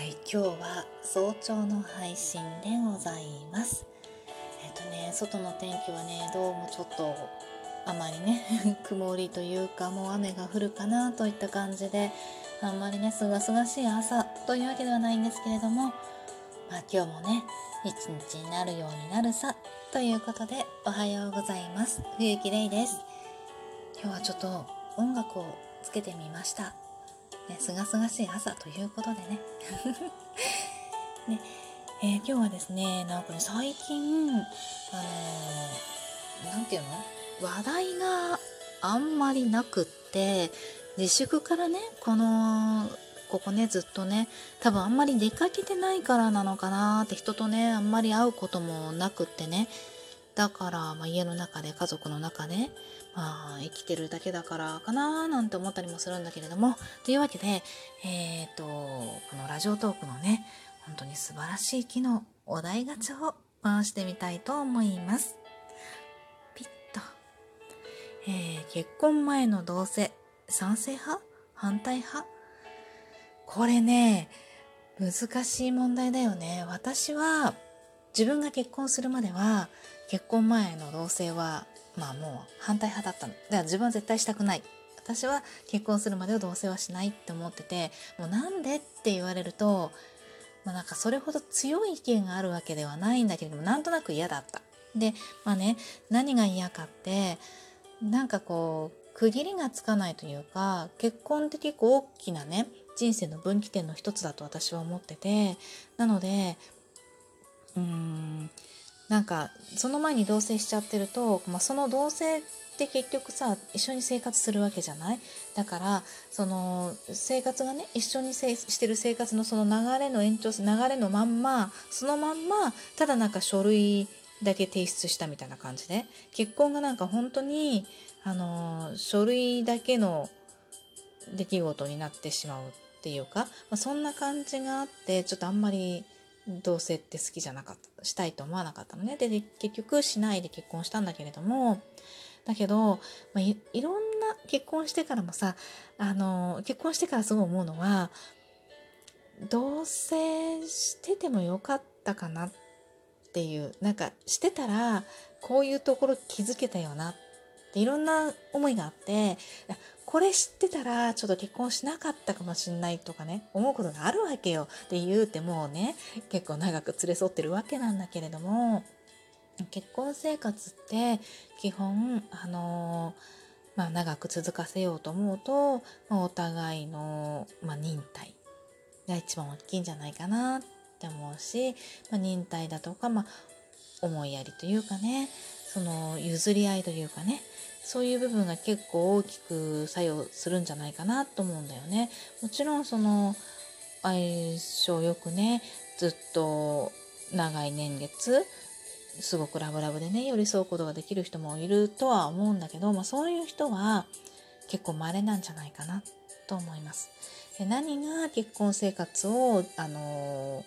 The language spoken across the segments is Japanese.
はい今日は早朝の配信でございます。えっ、とね外の天気はねどうもちょっとあまりね 曇りというかもう雨が降るかなといった感じであんまりねすがすがしい朝というわけではないんですけれどもまあ今日もね一日になるようになるさということでおはようございます。冬木玲です。今日はちょっと音楽をつけてみました。ね、すがすがしい朝ということでね。ねえー、今日はですね、なんかね、最近、あのー、ていうの？話題があんまりなくって、自粛からね、この、ここね、ずっとね、多分あんまり出かけてないからなのかなって人とね、あんまり会うこともなくってね、だから、まあ、家の中で家族の中で、まあ、生きてるだけだからかななんて思ったりもするんだけれどもというわけで、えっ、ー、とこのラジオトークのね本当に素晴らしい機能お題ガチャを回してみたいと思います。ピッと、えー、結婚前の同棲賛成派？反対派？これね難しい問題だよね。私は自分が結婚するまでは結婚前の同棲はまあもう反対派だったの。だから自分は絶対したくない。私は結婚するまでは同棲はしないって思ってて、もうなんでって言われると、まあなんかそれほど強い意見があるわけではないんだけれども、なんとなく嫌だった。で、まあね、何が嫌かって、なんかこう、区切りがつかないというか、結婚って結構大きなね、人生の分岐点の一つだと私は思ってて、なので、うーん、なんかその前に同棲しちゃってると、まあ、その同棲って結局さ一緒に生活するわけじゃない？だからその生活がね一緒にしてる生活のその流れの延長流れのまんまそのまんまただなんか書類だけ提出したみたいな感じで。結婚がなんか本当にあの書類だけの出来事になってしまうっていうか、まあ、そんな感じがあってちょっとあんまり同棲って好きじゃなかった。したいと思わなかったのね。で、結局しないで結婚したんだけれども、だけど、まあ、いいろんな結婚してからもさ、あの、結婚してからすごい思うのは、同棲しててもよかったかなっていう、なんかしてたら、こういうところ気づけたよなっていろんな思いがあって、これ知ってたらちょっと結婚しなかったかもしんないとかね思うことがあるわけよ。って言うてもうね結構長く連れ添ってるわけなんだけれども結婚生活って基本あのまあ、長く続かせようと思うと、まあ、お互いの、まあ、忍耐が一番大きいんじゃないかなって思うし、まあ、忍耐だとか、まあ、思いやりというかね。その譲り合いというかねそういう部分が結構大きく作用するんじゃないかなと思うんだよね。もちろんその相性よくねずっと長い年月すごくラブラブでね寄り添うことができる人もいるとは思うんだけど、まあ、そういう人は結構稀なんじゃないかなと思います。で何が結婚生活を、あの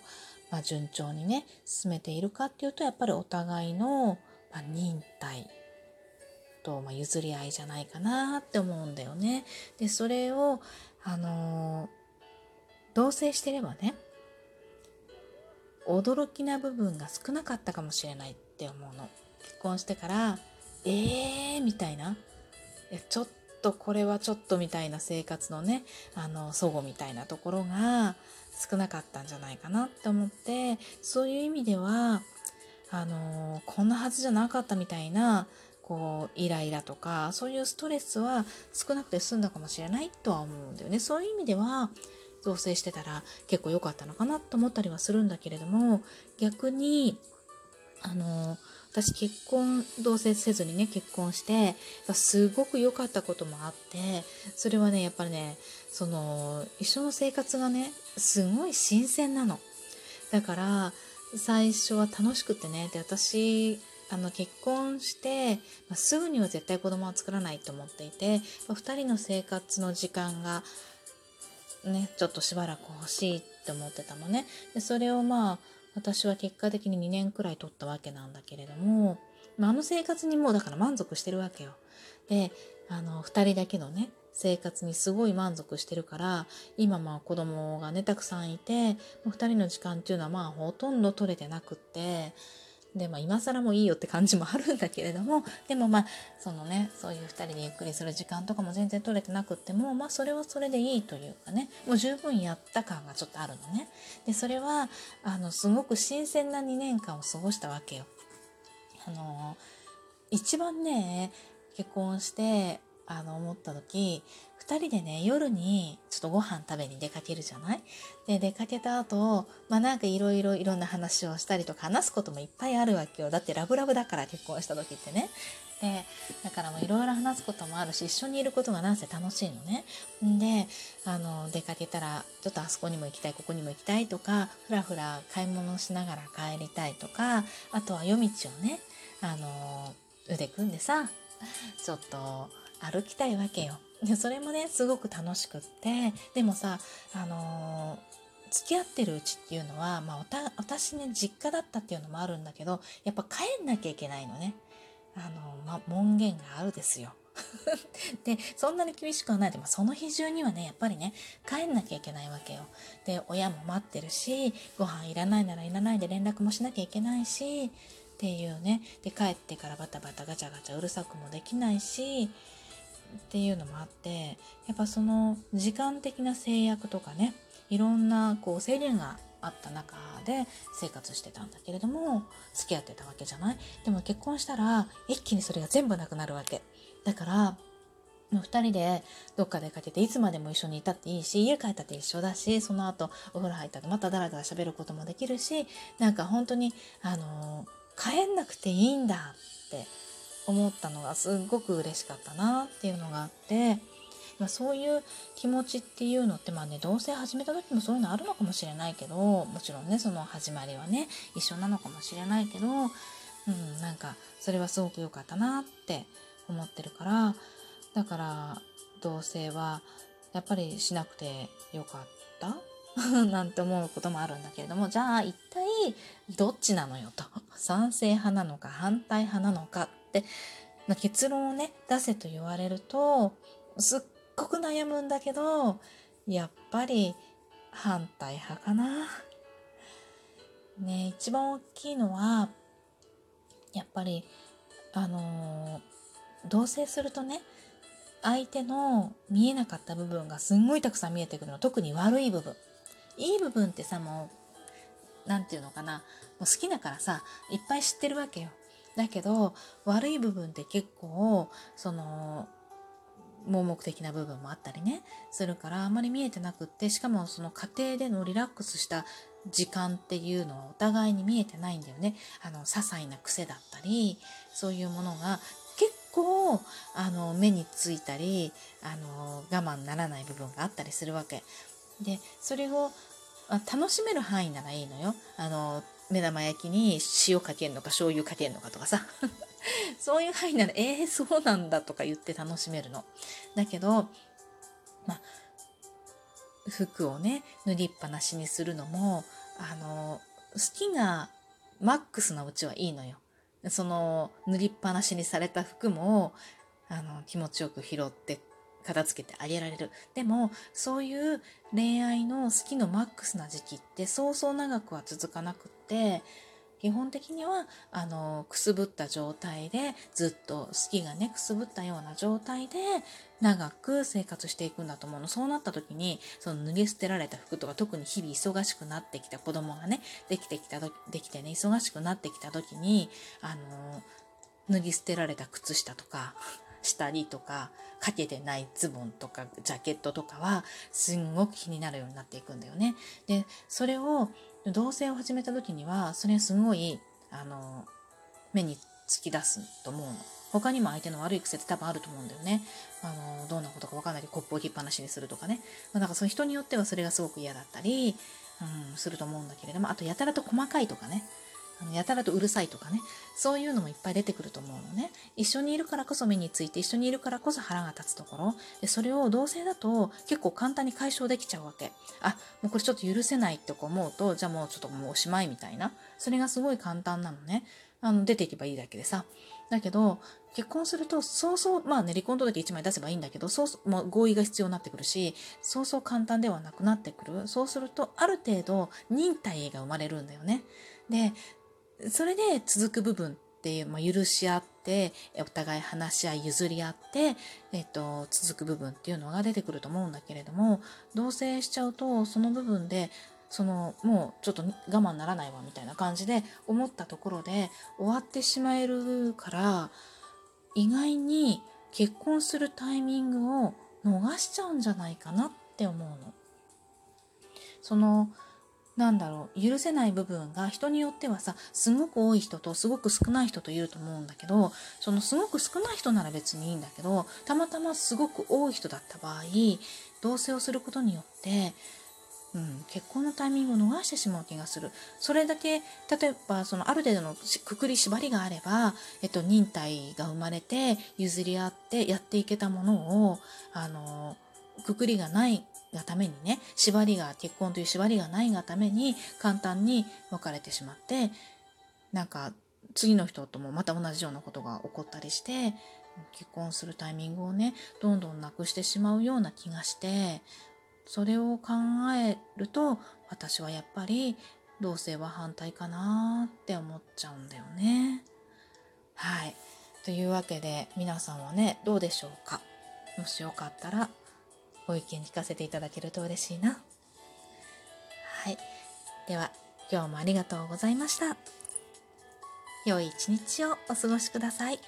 まあ、順調にね進めているかっていうとやっぱりお互いの、まあ、忍耐と、まあ、譲り合いじゃないかなって思うんだよね。で、それを、あのー、同棲してればね、驚きな部分が少なかったかもしれないって思うの。結婚してから、えーみたいな。ちょっとこれはちょっとみたいな生活のね、あの、祖母みたいなところが少なかったんじゃないかなって思って、そういう意味では、あのこんなはずじゃなかったみたいなこうイライラとかそういうストレスは少なくて済んだかもしれないとは思うんだよね。そういう意味では同棲してたら結構良かったのかなと思ったりはするんだけれども逆にあの私結婚同棲せずにね結婚してすごく良かったこともあってそれはねやっぱりねその一緒の生活がねすごい新鮮なの。だから最初は楽しくてね。で私あの結婚して、まあ、すぐには絶対子供は作らないと思っていて、まあ、2人の生活の時間がねちょっとしばらく欲しいって思ってたのね。でそれをまあ私は結果的に2年くらい取ったわけなんだけれども、まあ、あの生活にもうだから満足してるわけよ。であの2人だけのね生活にすごい満足してるから今まあ子供がねたくさんいて2人の時間っていうのはまあほとんど取れてなくってでまあ今更もいいよって感じもあるんだけれどもでもまあそのねそういう2人でゆっくりする時間とかも全然取れてなくってもまあそれはそれでいいというかねもう十分やった感がちょっとあるのね。でそれはあのすごく新鮮な2年間を過ごしたわけよ。あの一番ね結婚してあの思った時2人でね夜にちょっとご飯食べに出かけるじゃない？で出かけた後まあなんかいろいろいろんな話をしたりとか話すこともいっぱいあるわけよ。だってラブラブだから結婚した時ってね。でだからもういろいろ話すこともあるし一緒にいることがなんせ楽しいのね。であの出かけたらちょっとあそこにも行きたいここにも行きたいとかふらふら買い物しながら帰りたいとかあとは夜道をねあの腕組んでさちょっと歩きたいわけよ。でそれもねすごく楽しくってでもさあのー、付き合ってるうちっていうのは、まあ、私ね実家だったっていうのもあるんだけどやっぱ帰んなきゃいけないのね。あのま門限があるですよ。でそんなに厳しくはないでもその日中にはねやっぱりね帰んなきゃいけないわけよ。で親も待ってるしご飯いらないならいらないで連絡もしなきゃいけないしっていうねで帰ってからバタバタガチャガチャうるさくもできないしっていうのもあってやっぱその時間的な制約とかねいろんなこう制限があった中で生活してたんだけれども付き合ってたわけじゃない？でも結婚したら一気にそれが全部なくなるわけ。だからもう2人でどっか出かけていつまでも一緒にいたっていいし家帰ったって一緒だしその後お風呂入ったらまたダラダラ喋ることもできるしなんか本当にあの、帰んなくていいんだって思ったのがすっごく嬉しかったなっていうのがあって、まあ、そういう気持ちっていうのってまあね同棲始めた時もそういうのあるのかもしれないけどもちろんねその始まりはね一緒なのかもしれないけど、うん、なんかそれはすごく良かったなって思ってるからだから同棲はやっぱりしなくてよかった？なんて思うこともあるんだけれどもじゃあ一体どっちなのよと。賛成派なのか反対派なのかって結論をね出せと言われるとすっごく悩むんだけどやっぱり反対派かな。ね一番大きいのはやっぱりあのー、同棲するとね相手の見えなかった部分がすんごいたくさん見えてくるの。特に悪い部分。いい部分ってさもう何て言うのかな。もう好きだからさいっぱい知ってるわけよ。だけど悪い部分って結構その盲目的な部分もあったりねするからあまり見えてなくってしかもその家庭でのリラックスした時間っていうのはお互いに見えてないんだよね。あの些細な癖だったりそういうものが結構あの目についたりあの我慢ならない部分があったりするわけ。でそれを楽しめる範囲ならいいのよ。あの目玉焼きに塩かけるのか醤油かけるのかとかさ そういう範囲ならえー、そうなんだとか言って楽しめるの。だけどまあ服をね塗りっぱなしにするのもあの好きがマックスなうちはいいのよ。その塗りっぱなしにされた服もあの気持ちよく拾って片付けてあげられる。でも、そういう恋愛の好きのマックスな時期ってそうそう長くは続かなくって、基本的には、あの、くすぶった状態で、ずっと好きがね、くすぶったような状態で、長く生活していくんだと思うの。そうなった時に、その脱ぎ捨てられた服とか、特に日々忙しくなってきた子供がね、できてきたできてね、忙しくなってきた時に、あの、脱ぎ捨てられた靴下とか、下着とか、かけてないズボンとかジャケットとかはすんごく気になるようになっていくんだよね。で、それを同棲を始めた時にはそれすごいあの目に突き出すと思うの。他にも相手の悪い癖って多分あると思うんだよね。あの、どんなことかわかんないでコップを置きっぱなしにするとかね。まあ、なんかその人によってはそれがすごく嫌だったり、うん、すると思うんだけれども、あとやたらと細かいとかね。のやたらとうるさいとかねそういうのもいっぱい出てくると思うのね。一緒にいるからこそ目について一緒にいるからこそ腹が立つところ。でそれを同性だと結構簡単に解消できちゃうわけ。あもうこれちょっと許せないって思うとじゃあもうちょっともうおしまいみたいな。それがすごい簡単なのね。あの出ていけばいいだけでさ。だけど結婚するとそうそうまあね離婚届1枚出せばいいんだけどそうもう合意が必要になってくるしそうそう簡単ではなくなってくる。そうするとある程度忍耐が生まれるんだよね。でそれで続く部分っていう、まあ、許し合ってお互い話し合い譲り合って、えっと、続く部分っていうのが出てくると思うんだけれども同棲しちゃうとその部分でそのもうちょっと我慢ならないわみたいな感じで思ったところで終わってしまえるから意外に結婚するタイミングを逃しちゃうんじゃないかなって思うの。そのなんだろう許せない部分が人によってはさすごく多い人とすごく少ない人といると思うんだけどそのすごく少ない人なら別にいいんだけどたまたますごく多い人だった場合同棲をすることによってうん、結婚のタイミングを逃してしまう気がする。それだけ、例えば、そのある程度のくくり縛りがあれば、えっと、忍耐が生まれて、譲り合ってやっていけたものを、あの、くくりがないがためにね、縛りが、結婚という縛りがないがために、簡単に別れてしまって、なんか、次の人ともまた同じようなことが起こったりして、結婚するタイミングをね、どんどんなくしてしまうような気がして、それを考えると私はやっぱり同性は反対かなって思っちゃうんだよね。はい。というわけで皆さんはねどうでしょうか？もしよかったらご意見聞かせていただけると嬉しいな。はい。では今日もありがとうございました。良い一日をお過ごしください。